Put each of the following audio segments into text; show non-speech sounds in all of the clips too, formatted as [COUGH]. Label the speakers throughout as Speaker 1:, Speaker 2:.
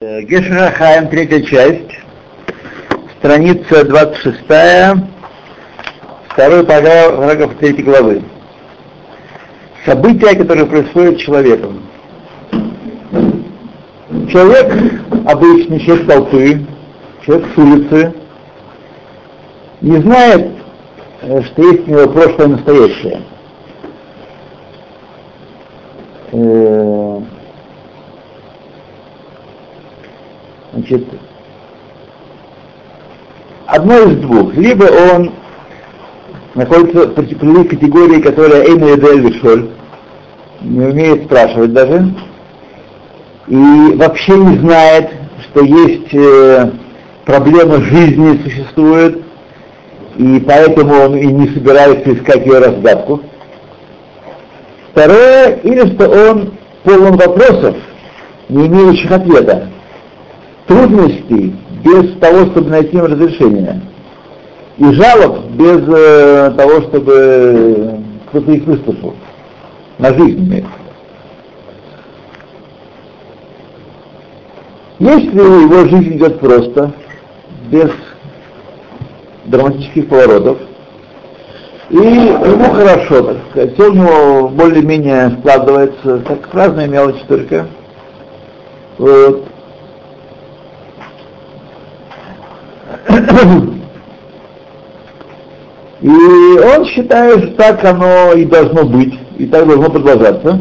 Speaker 1: Гешерахаем, третья часть, страница 26, второй параграф третьей главы. События, которые происходят человеком. Человек обычный, человек толпы, человек с улицы, не знает, э, что есть у него прошлое и настоящее. Значит, одно из двух. Либо он находится в определенной категории, которая Эйна Эдель не умеет спрашивать даже, и вообще не знает, что есть э, проблема жизни существует, и поэтому он и не собирается искать ее разгадку. Второе, или что он полон вопросов, не имеющих ответа трудностей без того, чтобы найти им разрешение. И жалоб без э, того, чтобы кто-то их выслушал. На жизнь имеется. Если его жизнь идет просто, без драматических поворотов, и ему хорошо, так сказать, все у более-менее складывается, как разные мелочи только. Вот. И он считает, что так оно и должно быть, и так должно продолжаться.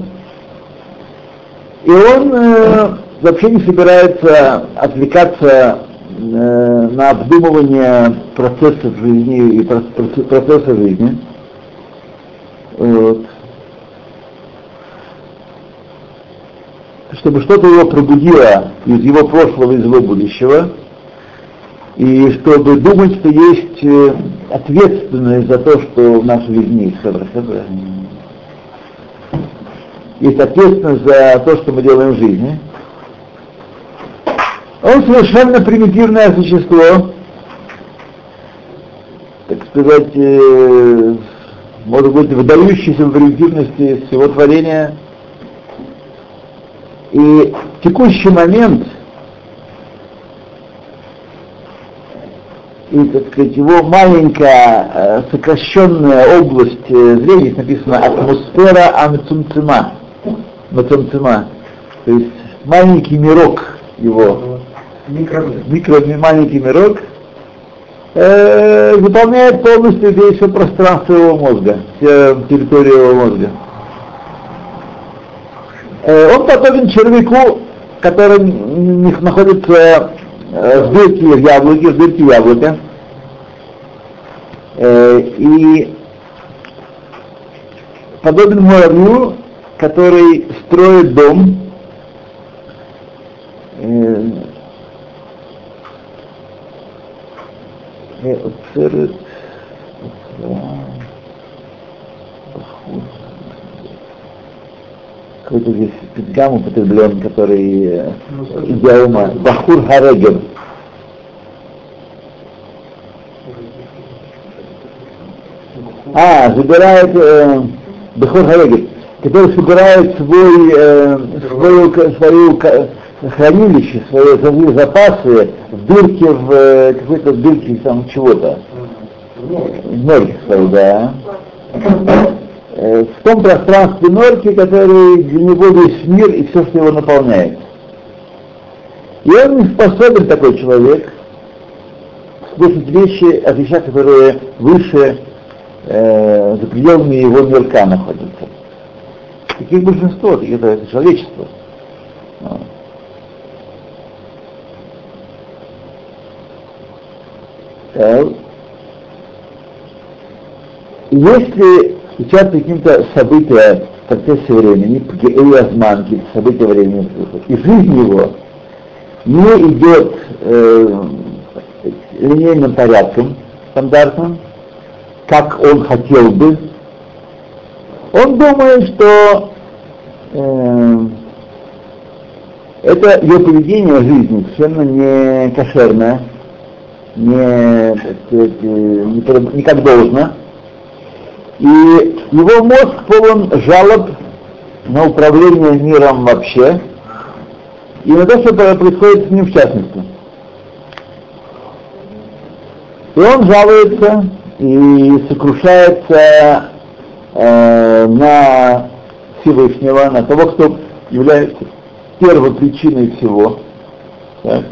Speaker 1: И он э, вообще не собирается отвлекаться э, на обдумывание процессов жизни и процесса жизни. Вот. Чтобы что-то его пробудило из его прошлого, из его будущего – и чтобы думать, что есть э, ответственность за то, что в нашей жизни есть Есть ответственность за то, что мы делаем в жизни. Он совершенно примитивное существо, так сказать, э, может быть, выдающийся в примитивности всего творения. И в текущий момент – и, так сказать, его маленькая э, сокращенная область э, зрения, написано атмосфера амцумцима, мацумцима, то есть маленький мирок его, микро, микро маленький мирок, э, выполняет полностью весь все пространство его мозга, всю территорию его мозга. Э, он подобен червяку, который находится в дырке в яблоке, в дырке яблока, э, и подобен муравью, который строит дом, э, какой-то здесь педгам употреблен, который э, идеома, Бахур Харегер. А, забирает э, Бахур Харегер, который собирает свой, э, свою, свою хранилище, свои, свои запасы в дырке, в э, какой-то дырке там чего-то. Своей, да. Э, в том пространстве норки, который для него весь мир и все, что его наполняет. И он не способен, такой человек, слышать вещи о вещах, которые выше, э, за пределами его мирка находятся. Таких большинство, это, это человечество. Если сейчас каким-то события в процессе времени, Азман, какие-то события времени, и жизнь его не идет э, линейным порядком, стандартным, как он хотел бы, он думает, что э, это его поведение жизни совершенно не кошерное, не, сказать, не, не как должно, и его мозг полон жалоб на управление миром вообще и на то, что происходит с ним в частности. И он жалуется и сокрушается э, на Всевышнего, на того, кто является первой причиной всего. Так.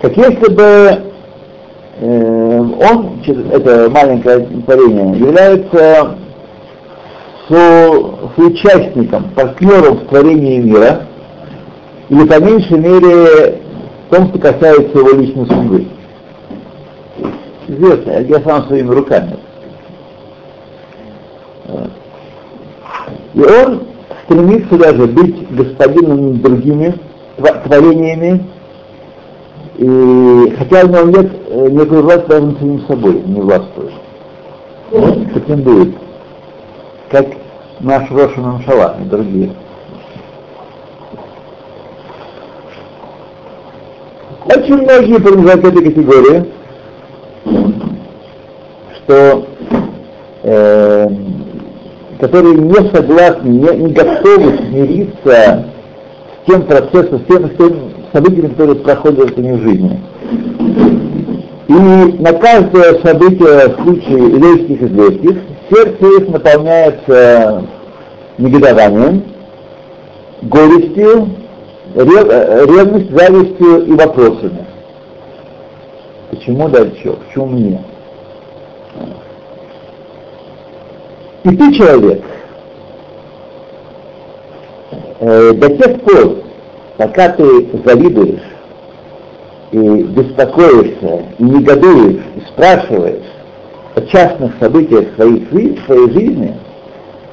Speaker 1: Как если бы э, он, это маленькое творение, является со, соучастником, партнером в творении мира, или по меньшей мере в том, что касается его личной судьбы. Известно, я сам своими руками. И он стремится даже быть господином другими творениями, и хотя у него нет никакой власти даже над самим собой, не властвует. Он претендует, как наш Роша Мамшала и другие. Очень многие принадлежат к этой категории, что э, которые не согласны, не, не готовы смириться с тем процессом, с тем, с тем событиями, которые проходят в жизни. И на каждое событие в случае еврейских известий сердце их наполняется негодованием, горестью, ревность, завистью и вопросами. Почему дальше? Почему мне? И ты человек, э, до тех пор, пока ты завидуешь и беспокоишься, и негодуешь, и спрашиваешь о частных событиях своей, своей жизни,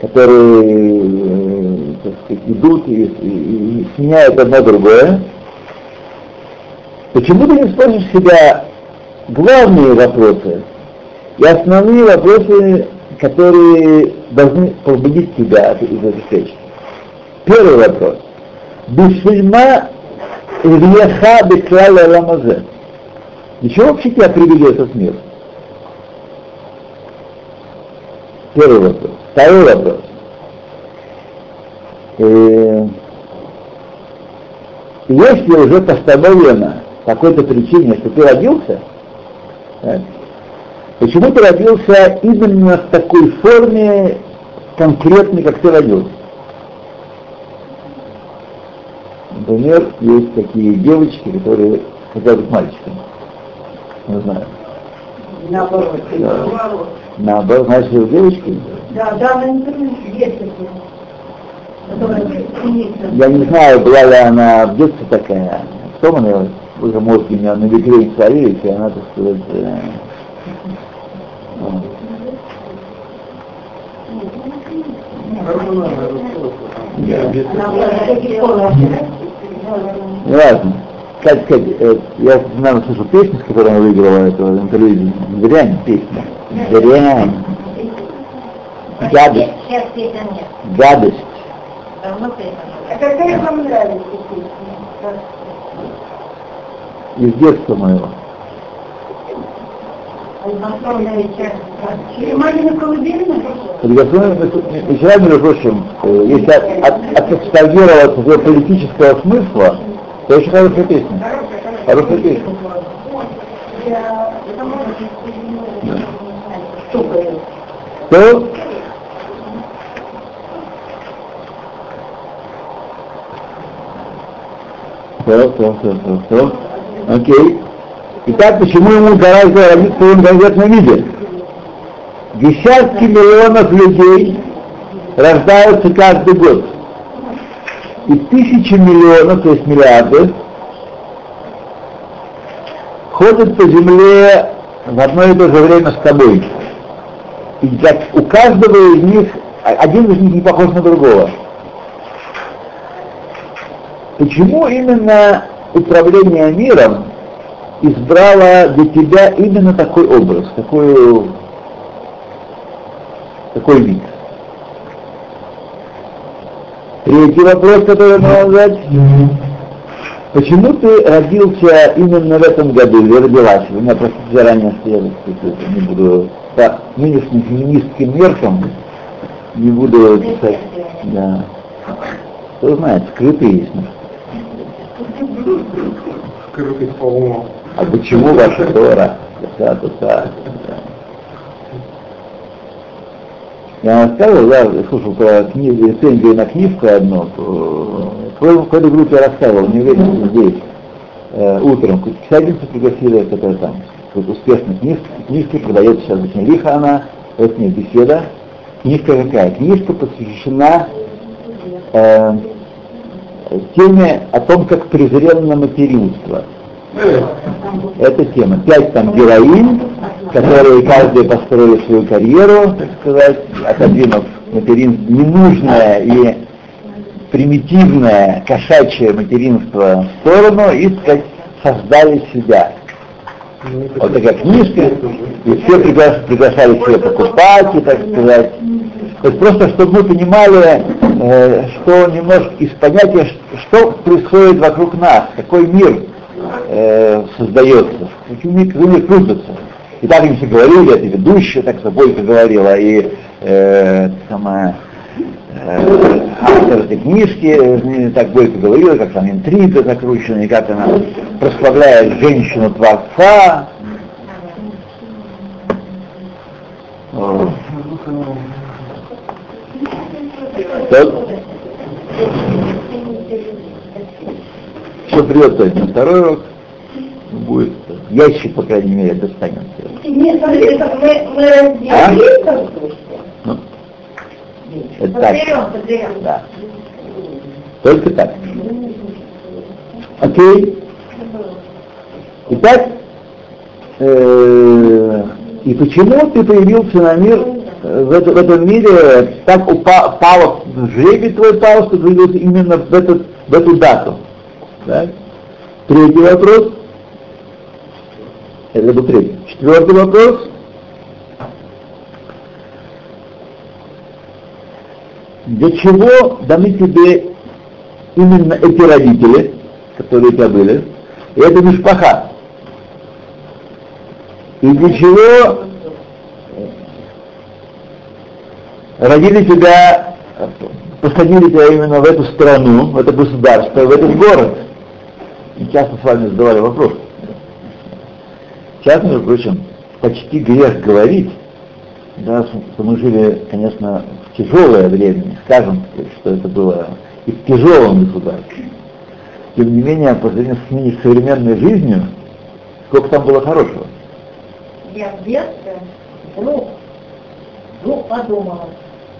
Speaker 1: которые э, так сказать, идут и, и, и сменяют одно другое, почему ты не спросишь себя главные вопросы и основные вопросы которые должны побудить тебя из этих вещей. Первый вопрос. Бишельма Ильяха Беклаля Ламазе. Чего вообще тебя привели этот мир? Первый вопрос. Второй вопрос. И, если уже постановлено по какой-то причине, что ты родился, так, Почему ты родился именно в такой форме конкретной, как ты родился? Например, есть такие девочки, которые хотят быть мальчиками. Не знаю.
Speaker 2: Наоборот.
Speaker 1: Да. Наоборот, ли девочки?
Speaker 2: Да, да, на интернете есть такие.
Speaker 1: Я не знаю, была ли она в детстве такая. Потом она уже мозг у меня на векре и она, так сказать, э, Важно. Как сказать, э, я, наверное, слышу песню, с которой она выиграла это интервью. Дрянь песня. Дрянь. Гадость. Гадость.
Speaker 2: А какая вам нравится
Speaker 1: Из детства моего. Вчера, между прочим, если от, от, политического смысла, то очень хорошая песня. Хорошая песня. То все, все, все, все, все. Окей. Итак, почему ему гораздо родиться в конкретном виде? Десятки миллионов людей рождаются каждый год. И тысячи миллионов, то есть миллиарды, ходят по земле в одно и то же время с тобой. И для, у каждого из них, один из них не похож на другого. Почему именно управление миром избрала для тебя именно такой образ, такой, такой вид. Третий вопрос, который надо задать. Почему ты родился именно в этом году, или родилась? У меня просто заранее стояли, не буду по нынешним феминистским меркам, не буду писать. Да. Кто знает, скрытые есть.
Speaker 3: Скрытый по уму.
Speaker 1: А почему ваша Тора? Да, да, да. Я вам рассказывал, я слушал про книгу, рецензию на книжку одну, э, в какой-то группе рассказывал, не уверен, здесь, э, утром, писательницу пригласили, которая там, вот успешная книжка, книжка продается сейчас очень лихо она, вот не беседа. Книжка какая? Книжка посвящена э, теме о том, как презренно материнство. Это тема. Пять там героинь, которые каждая построили свою карьеру, так сказать, отодвинув материнство, ненужное и примитивное кошачье материнство в сторону и, сказать, создали себя. Вот такая книжка, и все пригла- приглашали себе покупать, и, так сказать. То есть просто, чтобы мы понимали, э, что немножко из понятия, что происходит вокруг нас, какой мир э, создается, какой мир, какой мир крутится. И так им все говорили, это ведущая, так что Бойко говорила, и э, самая э, автор этой книжки, э, так Бойко говорила, как там интрига закручена, и как она прославляет женщину Творца. Вот. Так. Все придет то есть на второй урок, будет ящик, по крайней мере, достанется.
Speaker 2: Нет, смотри, мы, мы разделились, бы.
Speaker 1: Ну, это так.
Speaker 2: Подберем, подберем.
Speaker 1: Да. Только так. Окей. Итак, э, и почему ты появился на мир э, в, это- в этом мире, так упа- пало, жребий твой пал, что ты появился именно в, этот, в эту дату? Так? Третий вопрос. Это был третий. Четвертый вопрос. Для чего даны тебе именно эти родители, которые у тебя были, и это мишпаха? И для чего родили тебя, посадили тебя именно в эту страну, в это государство, в этот город? Часто с вами задавали вопрос. Сейчас, между прочим, почти грех говорить, да, что мы жили, конечно, в тяжелое время, скажем, что это было и в тяжелом государстве. Тем не менее, по сравнению с ныне современной жизнью, сколько там было хорошего.
Speaker 2: Я в детстве вдруг, вдруг подумала,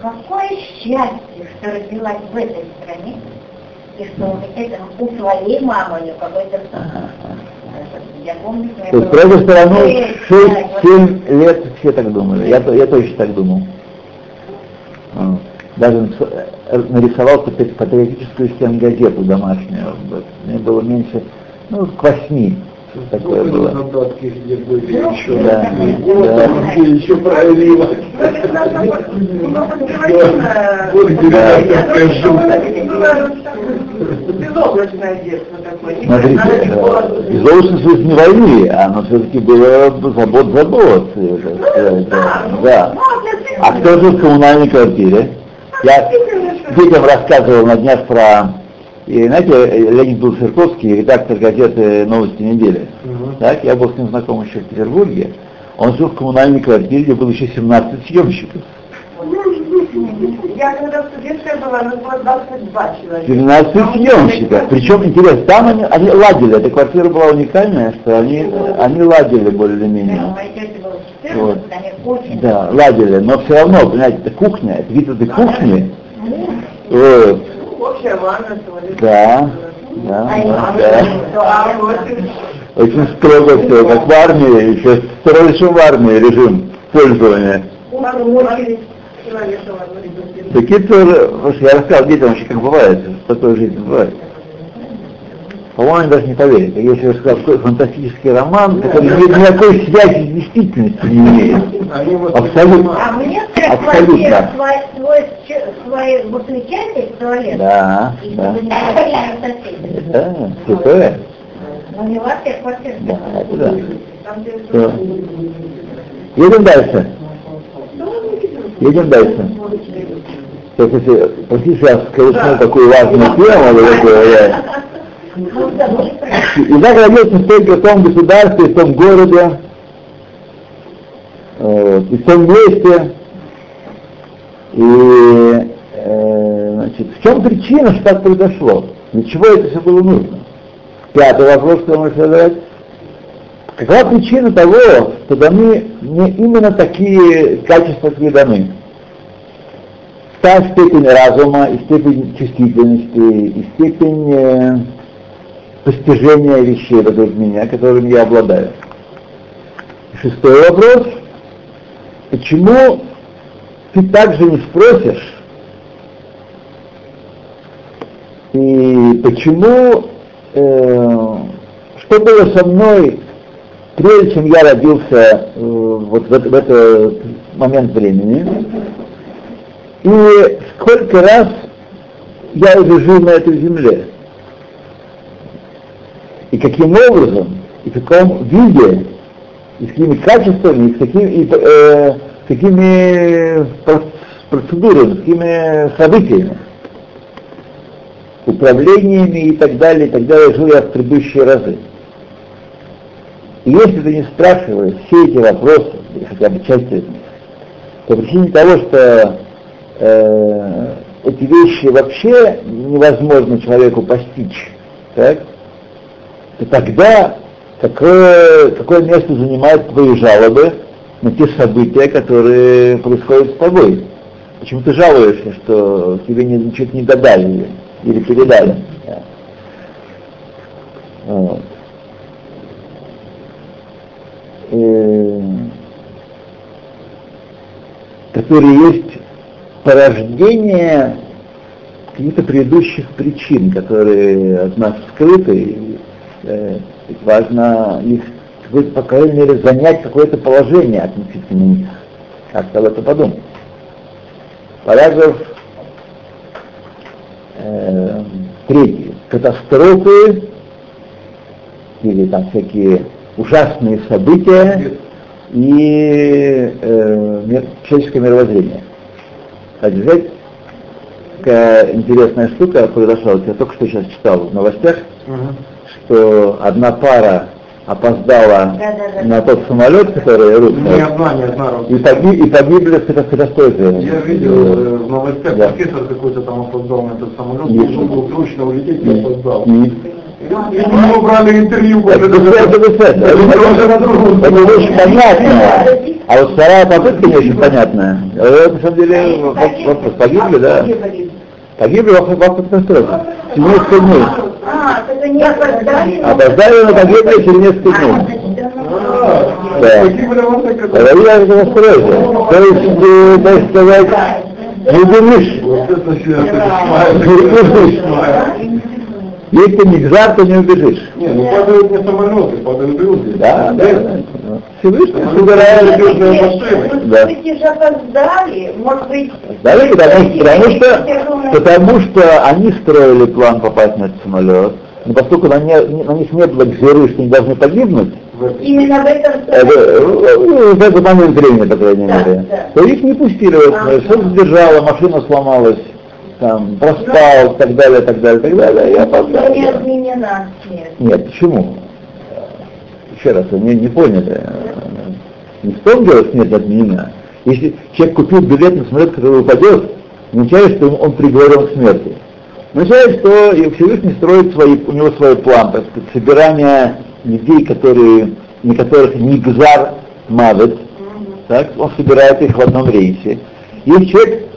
Speaker 2: какое счастье, что родилась в этой стране, это у своей мамы какой-то... Помню, что я
Speaker 1: То есть
Speaker 2: была
Speaker 1: про эту страну
Speaker 2: шесть, да,
Speaker 1: 6-7 лет все так думали. Я, я точно так думал. А, Даже э, нарисовал патри- патриотическую стенгазету домашнюю. Мне было меньше, ну, к восьми. Такое было.
Speaker 3: задатки где были еще.
Speaker 1: Да,
Speaker 3: Вот,
Speaker 1: да.
Speaker 3: где еще. Вот деревянная
Speaker 2: Безоблачное детство такое.
Speaker 1: Смотрите, безоблачно в смысле не войны, оно все-таки было забот-забот. Да. да. А кто жил в коммунальной квартире? Я детям рассказывал на днях про... И, знаете, Леонид был Сырковский, редактор газеты «Новости недели».
Speaker 3: Мгм.
Speaker 1: Так, я был с ним знаком еще в Петербурге. Он жил в коммунальной квартире, где было еще 17 съемщиков.
Speaker 2: Я когда студенткой была, нас было 22 человека.
Speaker 1: 17 съемщиков. Причем, интересно, там они, они ладили. Эта квартира была уникальная, что они, они ладили.
Speaker 2: Моей тете было
Speaker 1: Вот.
Speaker 2: 14, они очень...
Speaker 1: Да, ладили, но все равно, понимаете, это кухня, это вид этой кухни. Вот. Да, да, да. Очень строго все, как в армии, еще строже в армии режим пользования. Такие тоже, я рассказал детям вообще, как бывает, такое жизнь бывает. По-моему, даже не поверят. Если я сказал, такой фантастический роман, который ни- никакой связи с действительностью не имеет. Абсолютно.
Speaker 2: А мне
Speaker 1: Абсолютно.
Speaker 2: квартира свой, свой, свой выключатель туалет.
Speaker 1: Да, да.
Speaker 2: не.
Speaker 1: Да, святое.
Speaker 2: Но не во всех квартирах.
Speaker 1: Да, это да.
Speaker 2: Там.
Speaker 1: Едем дальше. Едем дальше. Сейчас, если, простите, я скажу такую важную тему, я
Speaker 2: забыли про
Speaker 1: И так родился только в том государстве, в том городе, э, и в том месте. И э, значит, в чем причина, что так произошло? Для чего это все было нужно? Пятый вопрос, который можно задать. Какова причина того, что даны не именно такие качества, какие даны? Та степень разума, и степень чувствительности, и степень э, постижения вещей вокруг меня, которыми я обладаю. Шестой вопрос. Почему ты также не спросишь, и почему, э, что было со мной, прежде чем я родился э, вот в, в этот момент времени, и сколько раз я уже жил на этой земле, и каким образом, и в каком виде, и с какими качествами, и с какими, и, э, с какими проц- процедурами, с какими событиями, управлениями и так далее, и так далее, жил я в предыдущие разы. И если ты не спрашиваешь все эти вопросы, хотя бы часть из них, по причине того, что э, эти вещи вообще невозможно человеку постичь, так, то тогда какое, какое место занимают твои жалобы на те события, которые происходят с тобой? Почему ты жалуешься, что тебе не- ничего не додали или передали? Да. Вот. Которые есть порождение каких-то предыдущих причин, которые от нас скрыты, э, важно их, по крайней мере, занять какое-то положение относительно них. Как-то об этом подумать. Параграф э, третий. Катастрофы или там всякие ужасные события и э, человеческое мировоззрение. Кстати, взять такая интересная штука произошла, вот я только что сейчас читал в новостях, что одна пара опоздала
Speaker 2: Да-да-да.
Speaker 1: на тот самолет, который
Speaker 3: Не
Speaker 1: русский,
Speaker 3: одна, не одна
Speaker 1: и,
Speaker 3: рука.
Speaker 1: погиб- и погибли в ката- катастрофе.
Speaker 3: Я видел э, в новостях,
Speaker 1: Да.
Speaker 3: профессор какой-то там опоздал на этот самолет,
Speaker 1: И-
Speaker 3: должен был срочно улететь и опоздал.
Speaker 1: И-
Speaker 3: И него брали интервью
Speaker 1: Это
Speaker 3: после
Speaker 1: это- это- это- это- это- это очень понятно. А вот вторая попытка не очень понятная. Это, на самом деле воп- вопрос. Погибли, да? Погибли во катастрофе. Несколько дней.
Speaker 2: А, это не опоздали?
Speaker 1: Опоздали, но погибли через несколько
Speaker 2: А,
Speaker 1: дней.
Speaker 3: А,
Speaker 1: Да. Это я катастрофе. То есть, э, так сказать, не
Speaker 3: это сейчас
Speaker 1: Не
Speaker 3: смешно.
Speaker 1: Если ты не гзар, то не убежишь.
Speaker 3: Не, ну падают не самолеты, падают люди.
Speaker 1: Да, да, да. Всевышний собирает
Speaker 3: машины.
Speaker 1: Да.
Speaker 2: Все же опоздали, может быть...
Speaker 1: Да, потому, потому что, потому что они строили план попасть на этот самолет, но поскольку на, не- на них не было гзеры, что они должны погибнуть.
Speaker 2: Именно в этом...
Speaker 1: э, э, в этот момент времени, по крайней
Speaker 2: Да,
Speaker 1: мере,
Speaker 2: да.
Speaker 1: то их не пустили в этот самолет, что задержало, машина сломалась, там, проспал, так далее, так далее, так далее, и опоздал.
Speaker 2: Не отменена смерть.
Speaker 1: Нет, почему? Еще раз, вы не, не поняли. Не в том дело смерть отменена. Если человек купил билет на самолет, который упадет, не означает, что он приговорен к смерти. Означает, что и Всевышний строит свои, у него свой план, так сказать, собирание людей, которые, на которых не гзар мавет, так, он собирает их в одном рейсе. Если человек,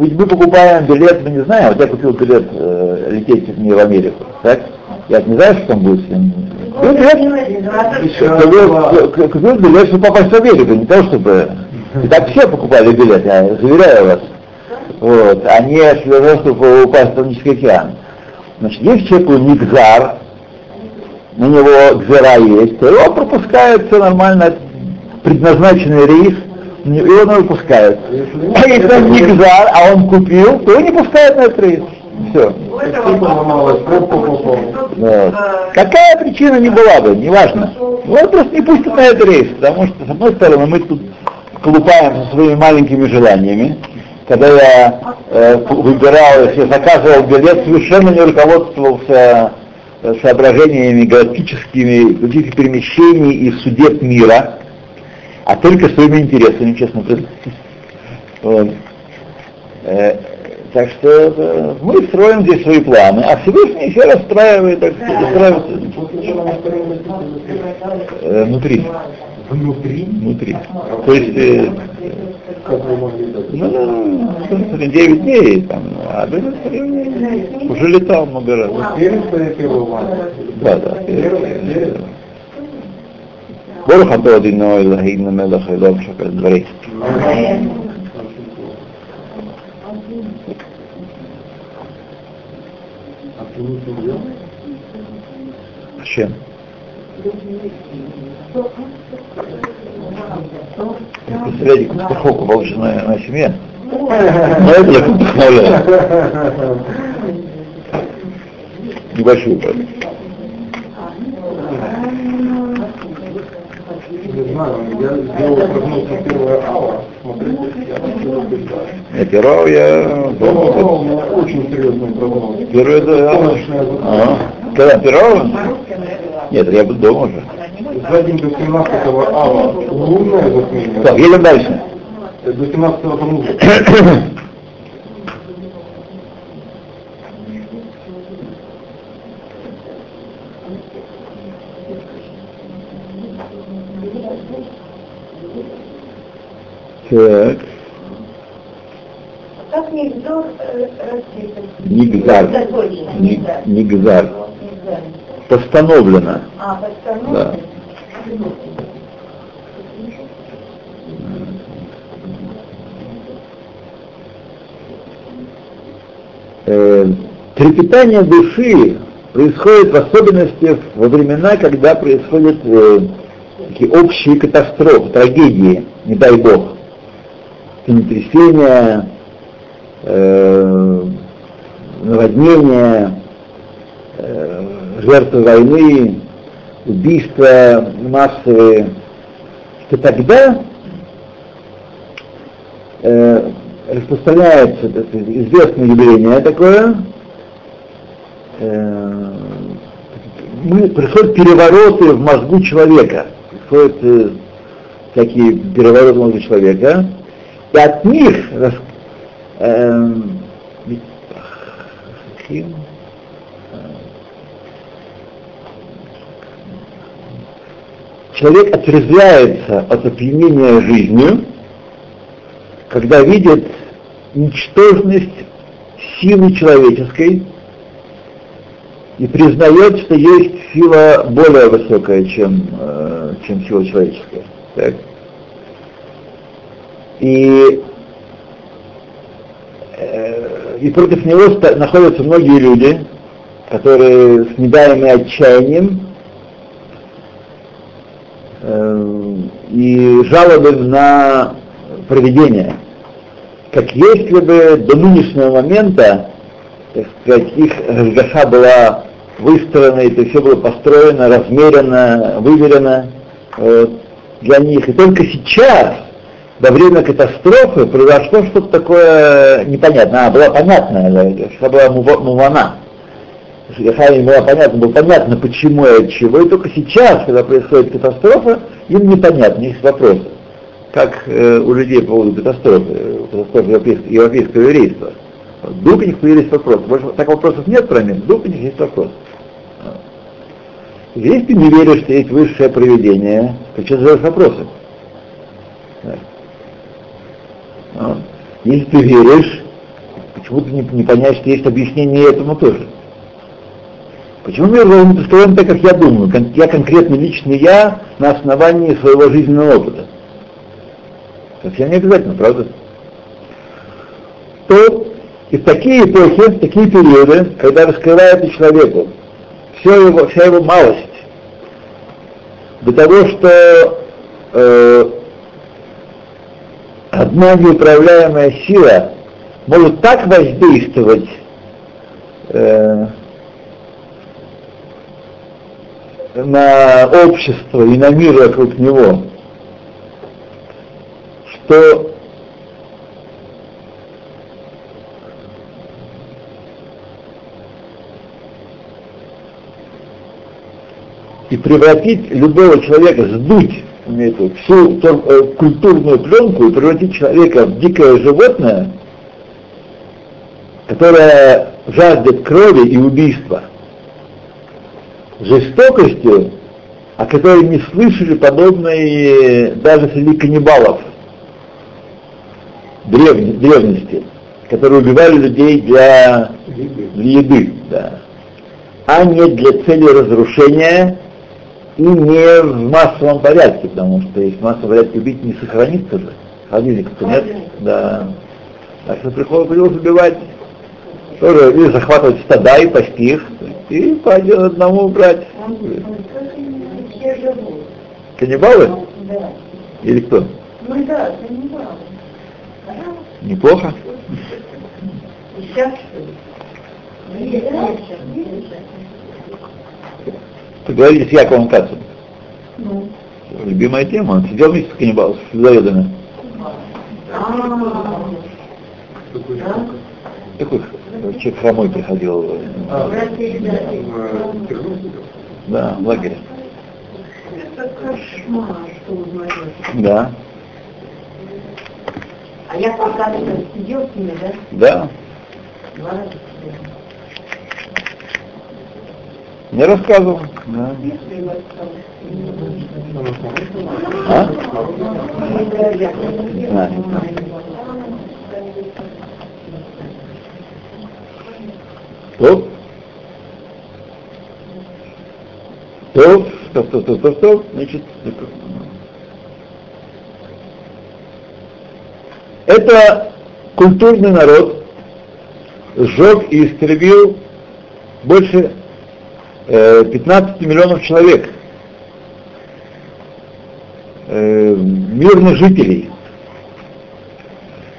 Speaker 1: ведь мы покупаем билет, мы не знаем, вот я купил билет э, лететь мне в Америку, так? Я не знаю, что там будет с ним. К- билет, чтобы попасть в Америку, не то чтобы... И так все покупали билет, я заверяю вас. Вот, а не для того, чтобы упасть в Атлантический океан. Значит, если человеку не гзар, на него гзера есть, то его пропускают, все нормально, предназначенный рейс, и он его пускают. А если он не гзар, а он купил, то его не пускают на этот рейс. Все. Вот. Какая причина не была бы, неважно. Он просто не пустит на этот рейс, потому что, с одной стороны, мы тут колупаем со своими маленькими желаниями. Когда я э, выбирал, если я заказывал билет, совершенно не руководствовался э, соображениями галактическими, каких перемещений и судеб мира, а только своими интересами, честно признаюсь. Вот. Э, так что э, мы строим здесь свои планы, а Всевышний все расстраивает, так сказать,
Speaker 3: устраивает
Speaker 1: э, внутри.
Speaker 3: Внутри?
Speaker 1: Внутри. То есть, э, ну, ну, 9 дней, там, ну, а до уже летал много раз. Да, да. Борох Адодиной, Лагин Мелах,
Speaker 3: Элов, Шакар, Дворец. С
Speaker 1: чем? Представляете, катастрофу полученную на семье? На это я вдохновляю. Небольшую, правда.
Speaker 3: Знаю, я сделал прогноз на первое ава. Смотрите, я начал убеждать.
Speaker 1: Я
Speaker 3: Первое у меня очень серьезный прогноз.
Speaker 1: первый это... Ага. Когда? Нет, я был дома уже.
Speaker 3: За день до 17 ава лунное затмение.
Speaker 1: Так, едем дальше.
Speaker 3: До 17 Тамуза. [COUGHS]
Speaker 1: Так,
Speaker 2: Как Нигзор?
Speaker 1: Нигзар.
Speaker 2: Нигзар.
Speaker 1: Нигзар.
Speaker 2: Нигзар.
Speaker 1: Постановлено.
Speaker 2: А, постановлено?
Speaker 1: Да. Э, трепетание души происходит в особенности во времена, когда происходят э, такие общие катастрофы, трагедии, не дай бог, землетрясения, э, наводнения, э, жертвы войны, убийства массовые, что тогда э, распространяется известное явление такое, э, мы, происходят перевороты в мозгу человека, происходят э, всякие перевороты в мозгу человека, и от них рас- э, человек отрезвляется от опьянения жизнью, когда видит ничтожность силы человеческой и признает, что есть сила более высокая, чем, э, чем сила человеческая. Так? И, э, и против него находятся многие люди, которые с недаемым отчаянием э, и жалобы на проведение. Как если бы до нынешнего момента, так сказать, их Разгаша была выстроена, это все было построено, размерено, выверено вот, для них. И только сейчас, во время катастрофы, произошло что-то такое непонятное. А, была понятная, что была мува- мувана. Яхая не была понятна, было понятно, почему и от чего. И только сейчас, когда происходит катастрофа, им непонятно, есть вопросы. Как э, у людей по поводу катастрофы, э, катастрофы европейского, европейского еврейства. Вдруг у них появились вопросы. Больше так вопросов нет про них, вдруг у них есть вопрос. Если ты не веришь, что есть высшее проведение, то что задаешь вопросы? Вот. Если ты веришь, почему ты не, не понять, что есть объяснение этому тоже? Почему мир устроен так, как я думаю? Я конкретно лично я на основании своего жизненного опыта. Совсем не обязательно, правда? То и в такие эпохи, в такие периоды, когда раскрывается человеку все его, вся его малость, до того, что э, одна неуправляемая сила может так воздействовать э, на общество и на мир вокруг него, что превратить любого человека, сдуть эту, всю тон- э, культурную пленку и превратить человека в дикое животное, которое жаждет крови и убийства, жестокостью, о которой не слышали подобной даже среди каннибалов древне- древности, которые убивали людей для, для еды, да, а не для цели разрушения и не в массовом порядке, потому что если в массовом порядке убить не сохранится же, холодильника-то нет, да. Так что приходилось убивать тоже или захватывать стада и пасти их, и по одному брать.
Speaker 2: Все живут.
Speaker 1: Каннибалы?
Speaker 2: Да.
Speaker 1: Или кто?
Speaker 2: Ну да, прав.
Speaker 1: Неплохо.
Speaker 2: И сейчас что ли? Есть, есть.
Speaker 1: Поговорили с Яковом Кацем.
Speaker 2: Ну.
Speaker 1: Любимая тема. Он сидел вместе с каннибалом, с людоедами.
Speaker 2: А,
Speaker 3: Такой.
Speaker 1: Такой человек хромой приходил,
Speaker 3: А,
Speaker 2: да.
Speaker 3: в
Speaker 1: лагере.
Speaker 2: Это кошмар, что узнаешь.
Speaker 1: Да,
Speaker 2: А я пока сидел с ними, да?
Speaker 1: да.
Speaker 2: Два раза
Speaker 1: Мне рассказывал. Да. А? А. Стоп. Стоп, стоп, стоп, стоп, стоп, стоп. Значит, это культурный народ сжег и истребил больше 15 миллионов человек, э, мирных жителей.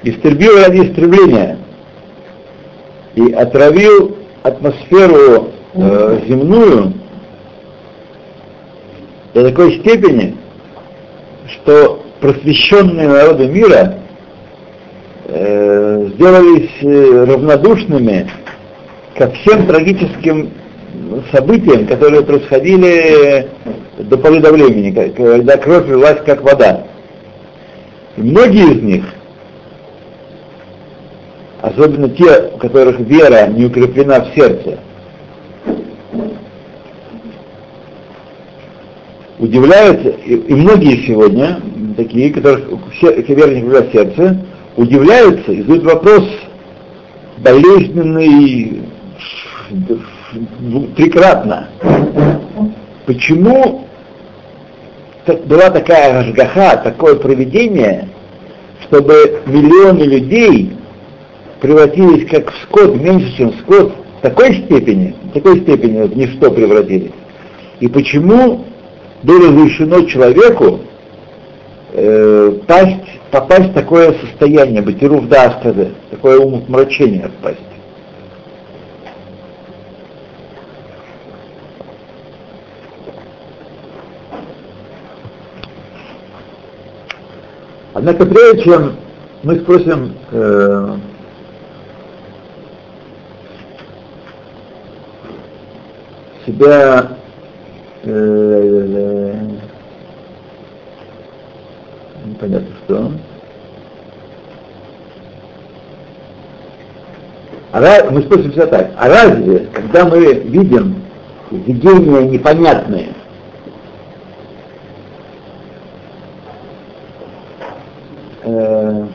Speaker 1: Истребил ради истребления. И отравил атмосферу э, земную до такой степени, что просвещенные народы мира э, сделались э, равнодушными ко всем трагическим событиям, которые происходили до поры до времени, когда кровь лилась как вода. И многие из них, особенно те, у которых вера не укреплена в сердце, удивляются, и, и многие сегодня, такие, которых все, вера не укреплена в сердце, удивляются и задают вопрос болезненный трикратно. Почему была такая ажгаха, такое проведение, чтобы миллионы людей превратились как в скот, меньше, чем скот, в такой степени, в такой степени в ничто превратились. И почему было разрешено человеку э, пасть, попасть в такое состояние, быть в такое умопомрачение впасть. Однако прежде чем мы спросим э, себя э, непонятно что. А мы спросим себя так, а разве, когда мы видим видения непонятные, э,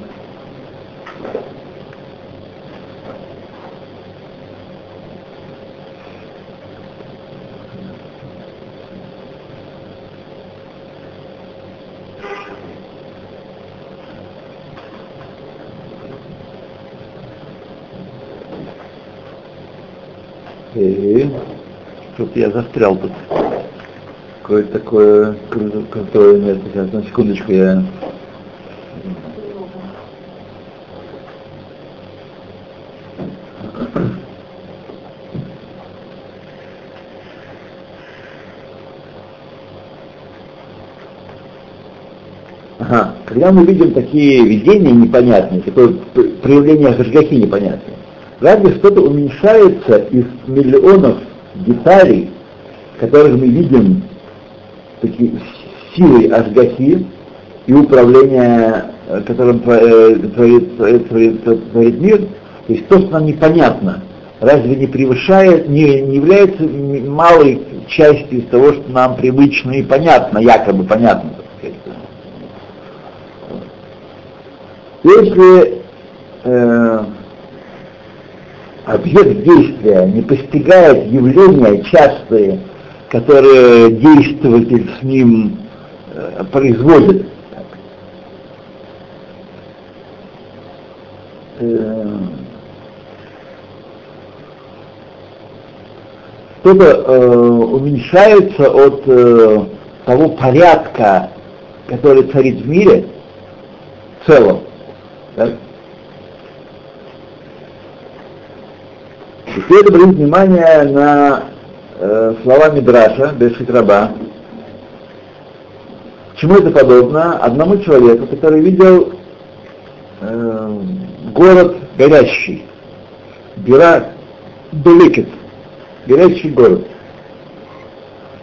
Speaker 1: И что-то я застрял тут. Какое-то такое место. Сейчас, на секундочку, я... Ага. Когда мы видим такие видения непонятные, такое проявление Хашгахи непонятное, разве что-то уменьшается из миллионов деталей, которых мы видим таки, силой Ашгахи и управления, э, которым э, творит, творит, творит, творит мир, то есть то, что нам непонятно, разве не превышает, не, не является малой частью из того, что нам привычно и понятно, якобы понятно, так сказать. Если э, объект действия не постигает явления частые, которые действователь с ним э, производит, э, что-то э, уменьшается от э, того порядка, который царит в мире в целом. Так? Теперь обратить внимание на э, слова Мидраша, Бешхитраба. Чему это подобно? Одному человеку, который видел э, город горящий, Бира Беликет, горящий город.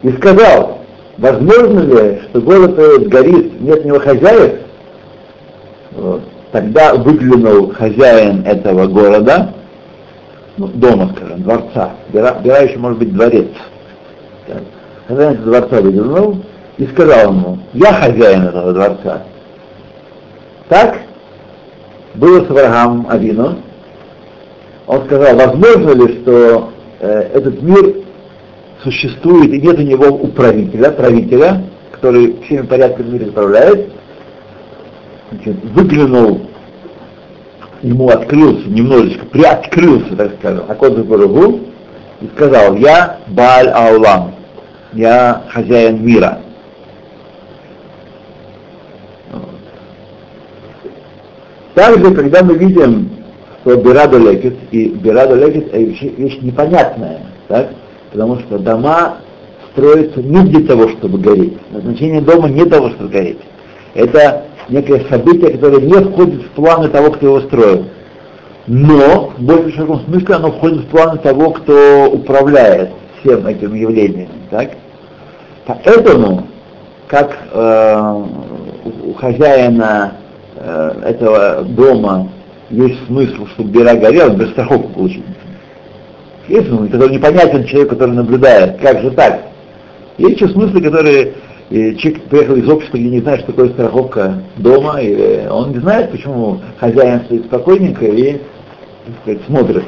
Speaker 1: И сказал, возможно ли, что город этот горит, нет в него хозяев? Вот. Тогда выглянул хозяин этого города, ну, дома, скажем, дворца, Бера, Бера еще может быть дворец. Так. Хозяин этого дворца выглянул и сказал ему, я хозяин этого дворца. Так было с Авраамом Авину. Он сказал, возможно ли, что э, этот мир существует и нет у него управителя, правителя, который всеми порядками в мире управляет, значит, выглянул, ему открылся немножечко, приоткрылся, так скажем, Акод Барагу, и сказал, я Бааль Аулам, я хозяин мира. Также, когда мы видим, что Бирадо Лекет, и Бирадо Лекет вещь непонятная, так? потому что дома строятся не для того, чтобы гореть. Назначение дома не того, чтобы гореть. Это некое событие, которое не входит в планы того, кто его строил. Но, в более широком смысле, оно входит в планы того, кто управляет всем этим явлением. Так? Поэтому, как э, у хозяина э, этого дома есть смысл, чтобы бера горел, без страховку получить. Есть смысл, который непонятен человеку, который наблюдает, как же так. Есть еще смыслы, которые и человек приехал из общества, где не знает, что такое страховка дома, и он не знает, почему хозяин стоит спокойненько и так сказать, смотрит.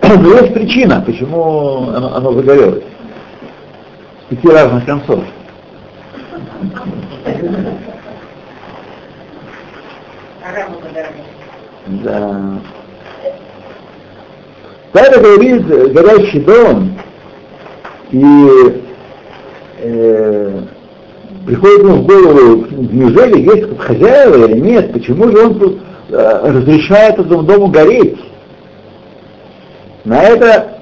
Speaker 1: [CLEARS THROAT] Но есть причина, почему оно, оно загорелось. С пяти разных концов. Да. Тайра говорит, горящий дом, и э, приходит ему в голову, неужели есть хозяева или нет, почему же он тут э, разрешает этому дому гореть? На это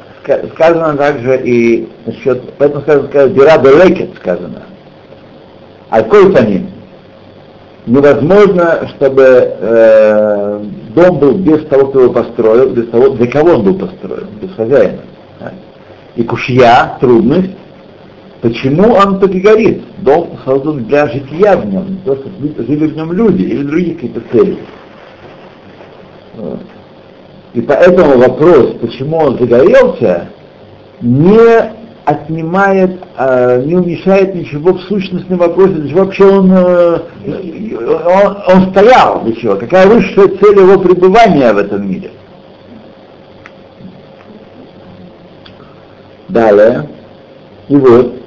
Speaker 1: сказано также и насчет, поэтому сказано, сказано Дира Белекет сказано. Аль-Коль ним невозможно, чтобы э, дом был без того, кто его построил, без того, для кого он был построен, без хозяина. И кушья, трудность, почему он так и горит? Дом создан для жития в нем, не то, что жили в нем люди или другие какие-то цели. И поэтому вопрос, почему он загорелся, не отнимает, э, не уменьшает ничего в сущностном вопросе, для чего вообще он, э, он, он стоял, для чего, какая высшая цель его пребывания в этом мире. Далее, и вот,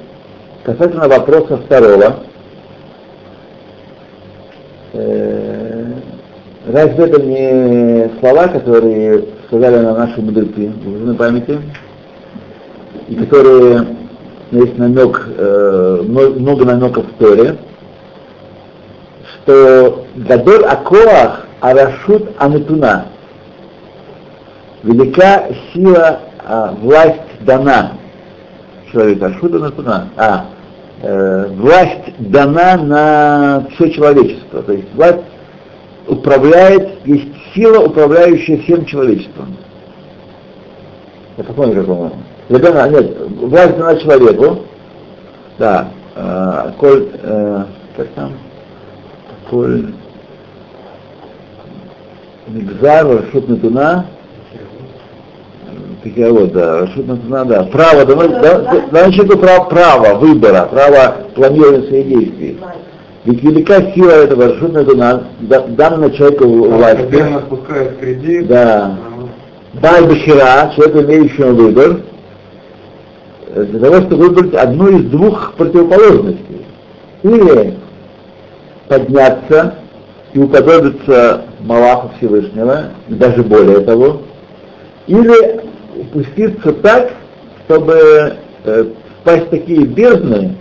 Speaker 1: касательно вопроса второго, э, разве это не слова, которые сказали на наши мудрецы, в памяти? и которые есть намек, э, много намеков в Торе, что Гадоль Акоах Арашут Анетуна. Велика сила, а, власть дана человеку. Арашут Анетуна. А, э, власть дана на все человечество. То есть власть управляет, есть сила, управляющая всем человечеством. Я посмотрим, как он. Ребенок, нет, власть дана человеку, Да, э, коль, э, как там, коль, Мигзар, Рашут Вот, да, Рашут Натуна, да, право, да, да, да, значит, право, право выбора, право планирования своих действий. Ведь велика сила этого Рашут Натуна, да- данного человеку власти,
Speaker 3: Когда отпускает кредит,
Speaker 1: да, Бахира, человек, имеющий выбор, э, для того, чтобы выбрать одну из двух противоположностей. Или подняться и уподобиться Малаху Всевышнего, и даже более того, или упуститься так, чтобы э, впасть в такие бездны,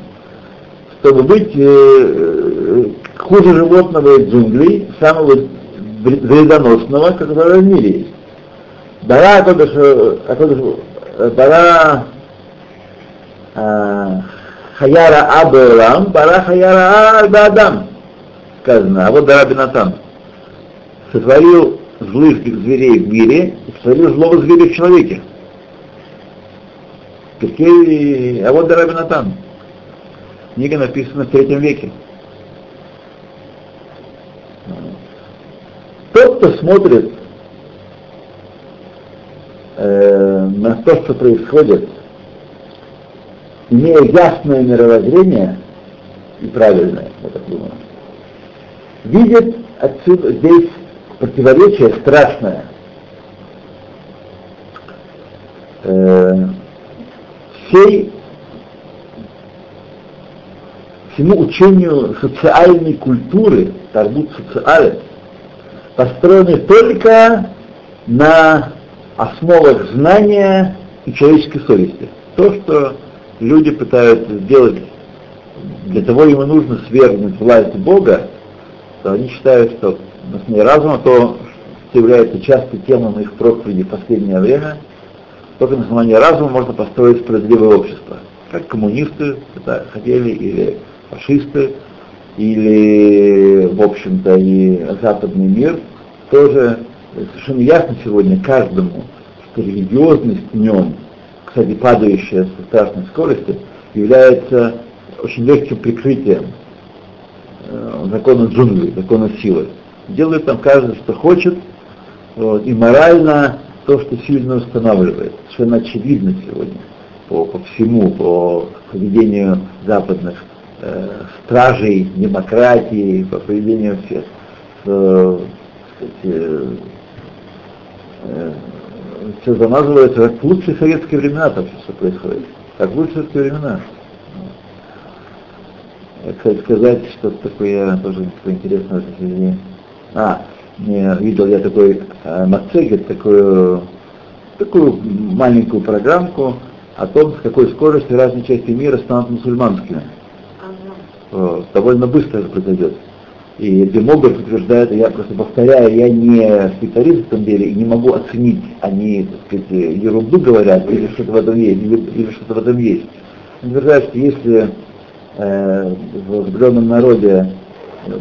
Speaker 1: чтобы быть э, э, хуже животного из джунглей, самого вред- вредоносного, которое в мире есть. Бара Акодыш, э, Бара э, Хаяра Абелам, Бара Хаяра Адам, сказано, а вот Бара. Сотворил злых зверей в мире и сотворил злого зверя в человеке. Какие, а вот Бара Бенатан. Книга написана в третьем веке. Тот, кто смотрит э, на то, что происходит, имея ясное мировоззрение и правильное, я так думаю, видит отсюда здесь противоречие страшное. Э, всей всему учению социальной культуры, тарбут социале, построены только на основах знания и человеческой совести. То, что люди пытаются сделать, для того им нужно свергнуть власть Бога, то они считают, что основе разума, то, что является частой темой моих проповедей в последнее время, только на основании разума можно построить справедливое общество. Как коммунисты это хотели, или фашисты, или, в общем-то, и западный мир, тоже совершенно ясно сегодня каждому, что религиозность в нем, кстати, падающая со страшной скоростью, является очень легким прикрытием э, закона джунглей, закона силы. Делает там каждый, что хочет, вот, и морально то, что сильно устанавливает. Совершенно очевидно сегодня по, по всему, по поведению западных э, стражей демократии, по поведению всех, э, э, все замазывается, как в лучшие советские времена там все происходит. Как в лучшие советские времена. Я, кстати, сказать, что такое тоже интересное в этой. А, не, видел я такой э, мацегет, такую, такую маленькую программку о том, с какой скоростью разные части мира станут мусульманскими. Вот, довольно быстро это произойдет. И демограф утверждает, я просто повторяю, я не специалист в этом деле и не могу оценить, они, так сказать, ерунду говорят, или что-то в этом есть, или, или что-то в этом есть. Он утверждает, что если э, в определенном народе э,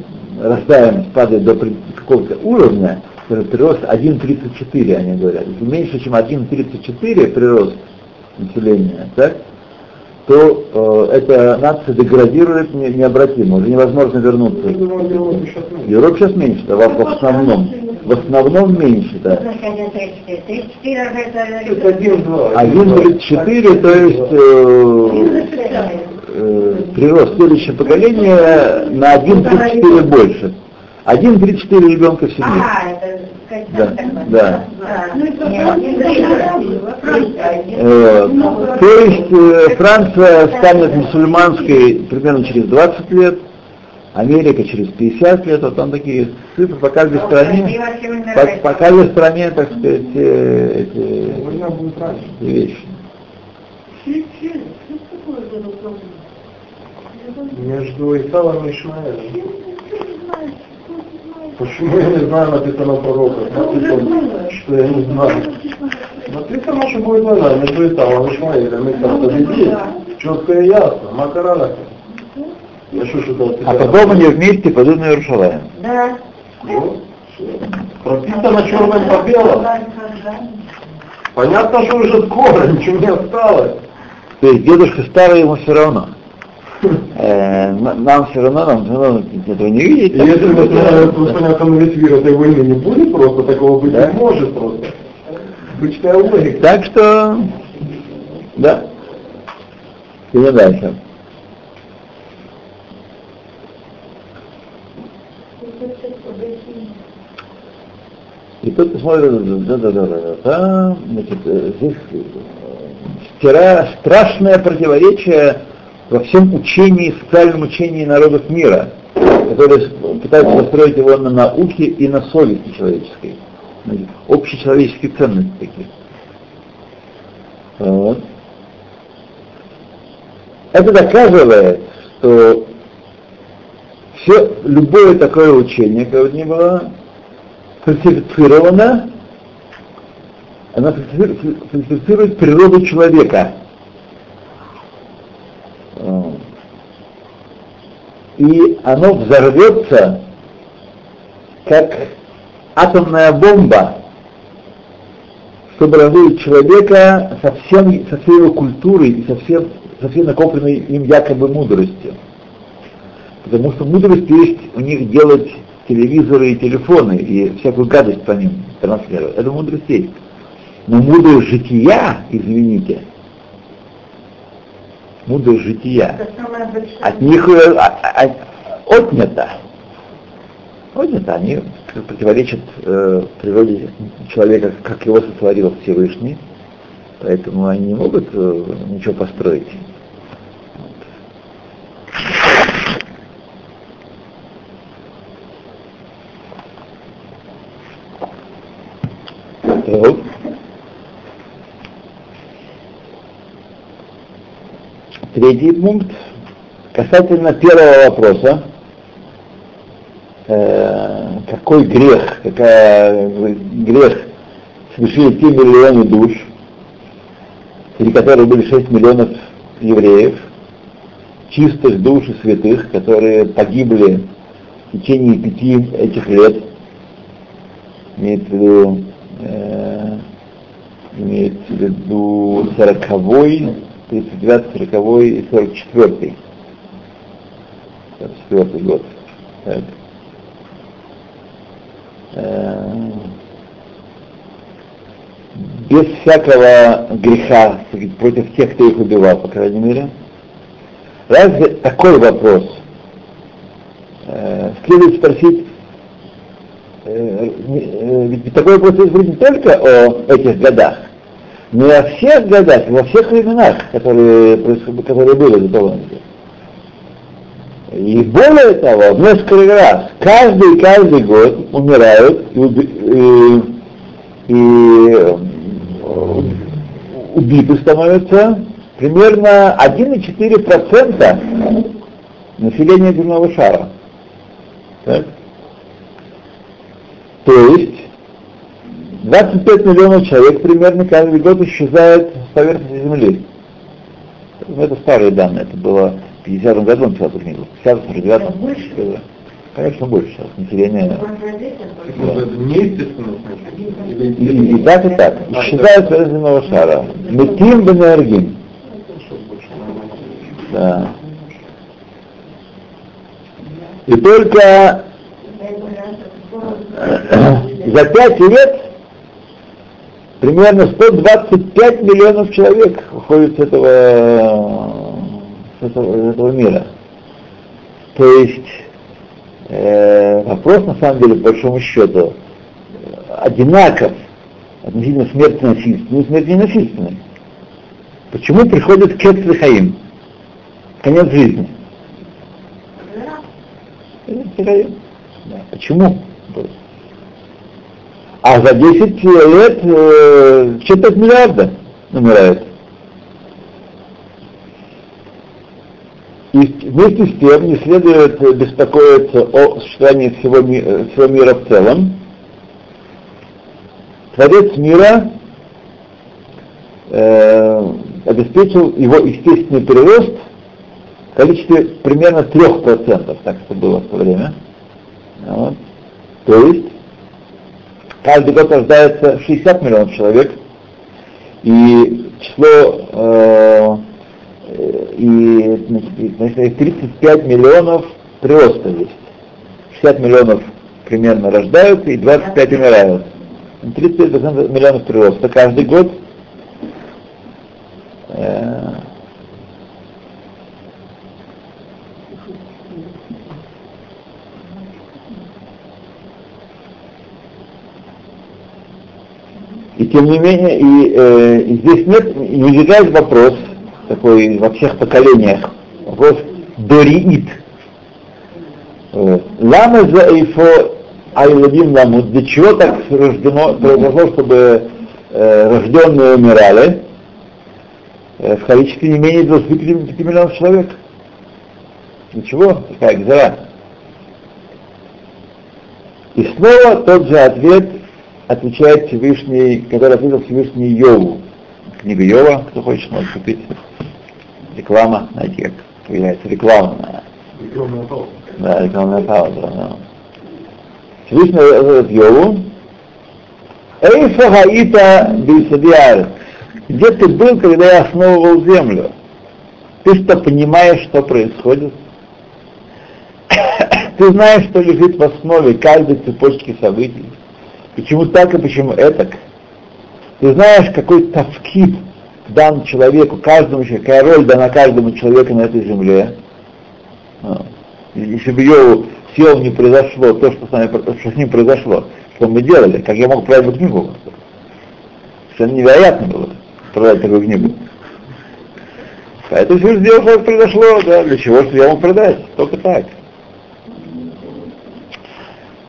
Speaker 1: рождаемость падает до какого-то уровня, прирост 1,34, они говорят. Если меньше, чем 1,34 прирост населения, так, то э, эта нация деградирует не- необратимо, уже невозможно вернуться.
Speaker 3: Европа сейчас меньше.
Speaker 1: В, в основном. В основном меньше, да.
Speaker 2: Значит, 1,34. 34 уже это...
Speaker 3: Это один-два.
Speaker 1: 1,34, то есть э, э, прирост следующего поколения на 1,34 больше. 1,34 ребенка в семье.
Speaker 2: А, это...
Speaker 1: Да, да.
Speaker 2: А,
Speaker 4: Ну,
Speaker 1: то есть э, Франция станет мусульманской примерно через 20 лет, Америка через 50 лет, вот там такие цифры по каждой стране, по, по каждой стране, так сказать, эти,
Speaker 3: Война будет раньше.
Speaker 1: эти вещи.
Speaker 3: Между Исавом и Ишмаэлем. Почему я не знаю, написано в пророках? Написано, что я не знаю. Написано, что будет война между Исавом и Ишмаэлем. Исав победит. Четко и ясно. Макаранака. Что
Speaker 1: А потом они вместе пойдут на Иерушалаем.
Speaker 2: Да.
Speaker 3: Ну, прописано черным по белому. Понятно, что уже скоро, ничего не осталось.
Speaker 1: То есть дедушка старый ему все равно. Нам все равно, нам все равно этого не видеть.
Speaker 3: И если мы понятно, на весь мир этой войны не будет просто, такого быть не может просто. Обычная логика.
Speaker 1: Так что, да. Идем дальше. И тут смотрит, да, да, да, да, да, значит, здесь стира- страшное противоречие во всем учении, социальном учении народов мира, которые пытаются построить его на науке и на совести человеческой, Значит, общечеловеческие ценности такие. Вот. Это доказывает, что все, любое такое учение, как бы ни было, фальсифицировано, оно фальсифи- фальсифицирует природу человека. Э, И оно взорвется, как атомная бомба, чтобы разрушить человека со, всем, со всей его культурой и со, всем, со всей накопленной им якобы мудростью. Потому что мудрость есть у них делать телевизоры и телефоны и всякую гадость по ним транслировать. Это мудрость есть. Но мудрость жития, извините, мудрость жития, от них э, а- а- отнято. Отнято, они противоречат э, природе человека, как его сотворил Всевышний, поэтому они не могут э, ничего построить. Так. Третий пункт касательно первого вопроса. Э, какой грех, какая грех совершили те миллионы душ, среди которых были 6 миллионов евреев, чистых душ и святых, которые погибли в течение пяти этих лет, имеется в виду, э, имеется в виду 40-й, 39 40 и 44 44 год. Так. Э, Без всякого греха против тех, кто их убивал, по крайней мере. Разве такой вопрос э, следует спросить, э, ведь такой вопрос спросить не только о этих годах, но и о всех годах, во всех временах, которые, которые были до того. И более того, в несколько раз, каждый каждый год умирают и, и- и, э, убиты становятся примерно 1,4% населения земного шара. Так? То есть 25 миллионов человек примерно каждый год исчезает с поверхности Земли. Ну, это старые данные, это было в 50-м году он писал эту книгу. В 50 49
Speaker 2: Это больше?
Speaker 1: Конечно, больше сейчас. Население.
Speaker 3: Смысле? Или
Speaker 1: И, и так, и так.
Speaker 3: А,
Speaker 1: Исчезает с земного шара. Метим бенергин. Да. И только [COUGHS] за пять лет примерно 125 миллионов человек уходит с этого, с этого, из этого мира. То есть э, вопрос на самом деле, по большому счету, одинаков относительно смерти насильственной и смерти ненасильственной. Почему приходит кец хаим? Конец жизни. Почему? А за 10 лет э, миллиарда умирает. И вместе с тем не следует беспокоиться о существовании всего, ми- всего мира в целом. Творец мира э, обеспечил его естественный прирост в количестве примерно 3%, так что было в то время. Вот. То есть каждый год рождается 60 миллионов человек, и число э, и, значит, 35 миллионов прироста есть. 60 миллионов примерно рождаются и 25 умирают. 35 миллионов прироста каждый год. Э, И тем не менее, и, э, здесь нет, не возникает вопрос, такой во всех поколениях, вопрос дориит. Лама за эйфо айладим ламу, для чего так рождено, произошло, чтобы э, рожденные умирали э, в количестве не менее 25 миллионов человек? Для чего? Такая гзара. И снова тот же ответ отвечает Всевышний, который ответил Всевышний Йову. Книга Йова, кто хочет, может купить. Реклама, знаете, как появляется реклама.
Speaker 3: Рекламная пауза.
Speaker 1: Да, рекламная пауза. Да. Всевышний ответит Йову. Эйфа хаита бисадиар. Где ты был, когда я основывал землю? Ты что, понимаешь, что происходит? Ты знаешь, что лежит в основе каждой цепочки событий? Почему так и почему это? Ты знаешь, какой тавкид дан человеку, каждому человеку, какая роль дана каждому человеку на этой земле. А. Если бы Йову сел не произошло то, что с, нами, что с ним произошло, что мы делали, как я мог продать книгу? Совершенно невероятно было продать такую книгу. Поэтому все сделал, что произошло, да, для чего, что я мог продать, только так.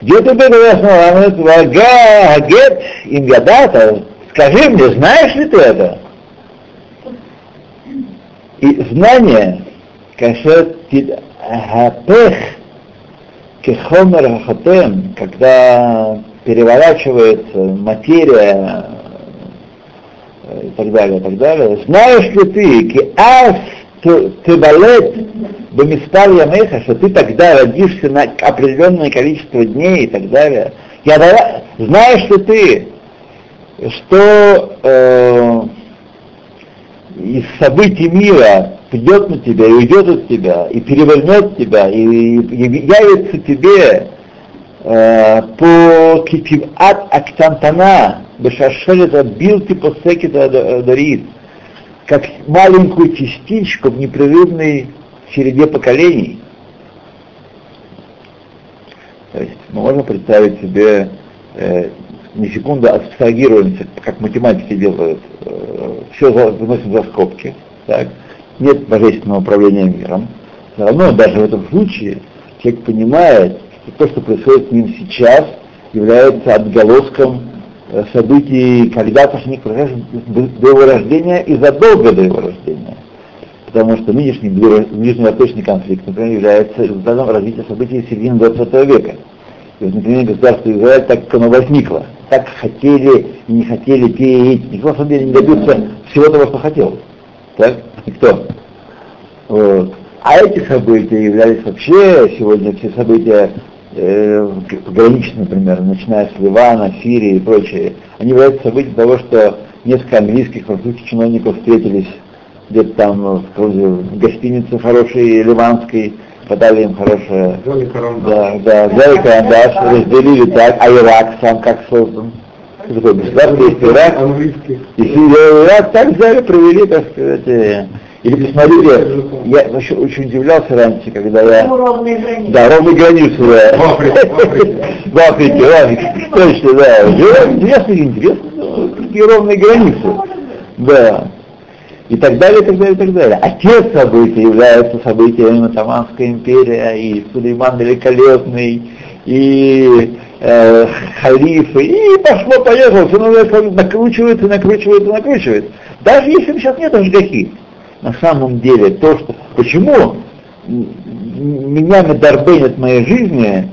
Speaker 1: Где ты был основан? Вага, гет, им гадата. Скажи мне, знаешь ли ты это? И знание, кехомер хатем, когда переворачивается материя и так далее, и так далее. Знаешь ли ты, ки ас тыбалет бомиспар ямеха, что ты тогда родишься на определенное количество дней и так далее. Я дала, знаешь ли ты, что э, из событий мира придет на тебя и уйдет от тебя, и перевернет тебя, и, и явится тебе э, по китиват актантана, бешашелета билти посекета дарит, как маленькую частичку в непрерывной череде поколений. То есть мы можем представить себе, э, не секунду абстрагируемся, как математики делают, э, все выносим за скобки, так? нет божественного управления миром. Все равно даже в этом случае человек понимает, что то, что происходит с ним сейчас, является отголоском Э, событий, когда-то произошло до его рождения и задолго до его рождения. Потому что нынешний ближневосточный конфликт, например, является результатом развития событий середины 20 века. И вот, например, государство Израиль, так как оно возникло, так хотели и не хотели те и никто на самом деле не добился всего того, что хотел. Так? Никто. Вот. А эти события являлись вообще, сегодня все события э, пограничные, например, начиная с Ливана, Сирии и прочее, они являются событием того, что несколько английских французских чиновников встретились где-то там в гостинице хорошей ливанской, подали им хорошее, да, да, взяли карандаш, разделили так, а Ирак сам как создан. Такое государство есть Ирак, и Ирак так взяли, провели, так сказать, э, или посмотрите, я вообще очень удивлялся раньше, когда я...
Speaker 2: Ну, ровные границы.
Speaker 1: Да, ровные границы, да.
Speaker 3: В Африке, в Африке.
Speaker 1: В Африке, в Африке, точно, да. Интересно, интересно, какие ровные границы. Да. И так далее, и так далее, и так далее. А те события являются событиями Атаманской империи, и Сулейман Великолепный, и э, халифы, и пошло-поехало, все накручивается, накручивается, накручивается. Даже если сейчас нет ажгахи на самом деле то, что... Почему меня медарбенят моей жизни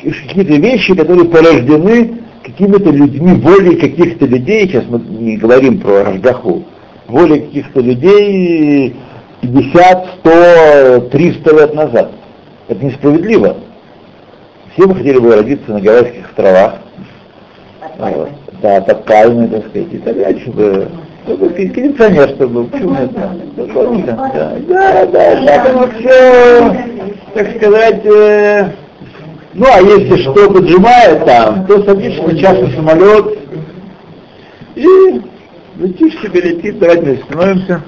Speaker 1: какие-то вещи, которые порождены какими-то людьми, волей каких-то людей, сейчас мы не говорим про Рождаху, волей каких-то людей 50, 100, 300 лет назад. Это несправедливо. Все бы хотели бы родиться на Гавайских островах, да, под пальмой, так сказать, и так далее, чтобы Чтобы кондиционер, чтобы. Почему нет? Да, да, да, так оно все, так сказать, э, ну а если что поджимает там, то садишься на частный самолет и летишь себе, летишь, давайте мы остановимся.